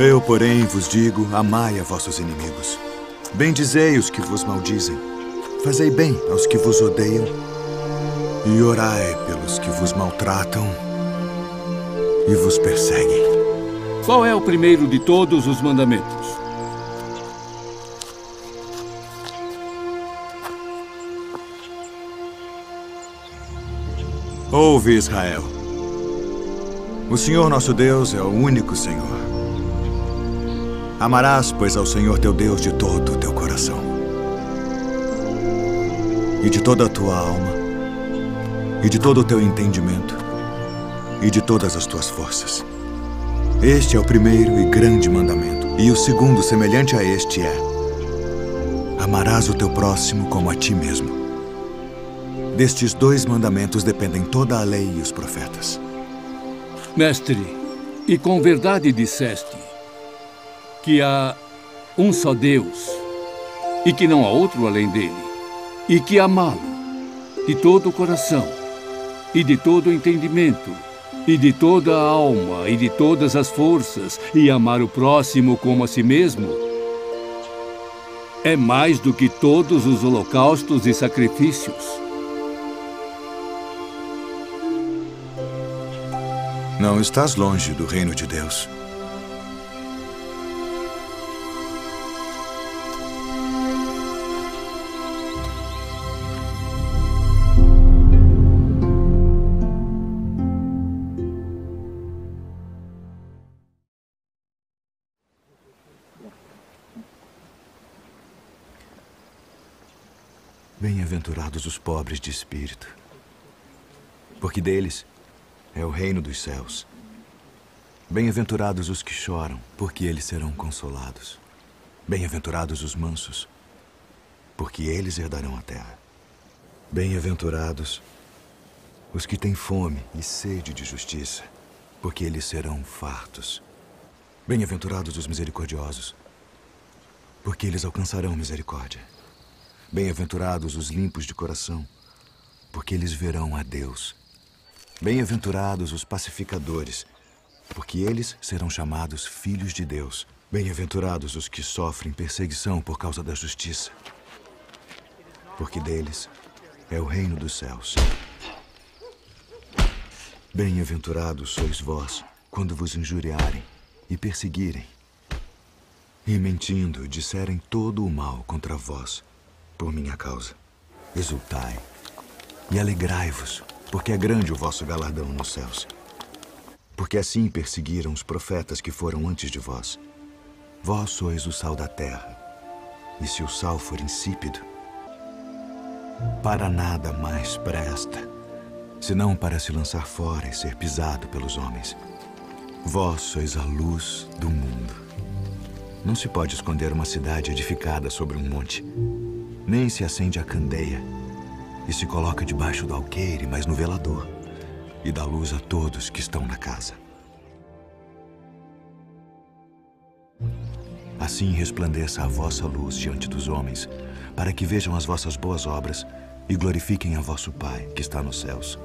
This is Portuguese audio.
Eu, porém, vos digo: amai a vossos inimigos. Bendizei os que vos maldizem. Fazei bem aos que vos odeiam. E orai pelos que vos maltratam e vos perseguem. Qual é o primeiro de todos os mandamentos? Ouve, Israel. O Senhor nosso Deus é o único Senhor. Amarás, pois, ao Senhor teu Deus de todo o teu coração, e de toda a tua alma, e de todo o teu entendimento, e de todas as tuas forças. Este é o primeiro e grande mandamento. E o segundo, semelhante a este, é: Amarás o teu próximo como a ti mesmo. Destes dois mandamentos dependem toda a lei e os profetas. Mestre, e com verdade disseste que há um só Deus e que não há outro além dele, e que amá-lo de todo o coração e de todo o entendimento e de toda a alma e de todas as forças e amar o próximo como a si mesmo é mais do que todos os holocaustos e sacrifícios. Não estás longe do reino de Deus. Bem-aventurados os pobres de espírito, porque deles é o reino dos céus. Bem-aventurados os que choram, porque eles serão consolados. Bem-aventurados os mansos, porque eles herdarão a terra. Bem-aventurados os que têm fome e sede de justiça, porque eles serão fartos. Bem-aventurados os misericordiosos, porque eles alcançarão misericórdia. Bem-aventurados os limpos de coração, porque eles verão a Deus. Bem-aventurados os pacificadores, porque eles serão chamados filhos de Deus. Bem-aventurados os que sofrem perseguição por causa da justiça, porque deles é o reino dos céus. Bem-aventurados sois vós quando vos injuriarem e perseguirem, e mentindo disserem todo o mal contra vós por minha causa. Exultai e alegrai-vos porque é grande o vosso galardão nos céus. Porque assim perseguiram os profetas que foram antes de vós. Vós sois o sal da terra, e se o sal for insípido, para nada mais presta, senão para se lançar fora e ser pisado pelos homens. Vós sois a luz do mundo. Não se pode esconder uma cidade edificada sobre um monte, nem se acende a candeia e se coloca debaixo do alqueire, mas no velador, e dá luz a todos que estão na casa. Assim resplandeça a vossa luz diante dos homens, para que vejam as vossas boas obras e glorifiquem a vosso Pai que está nos céus.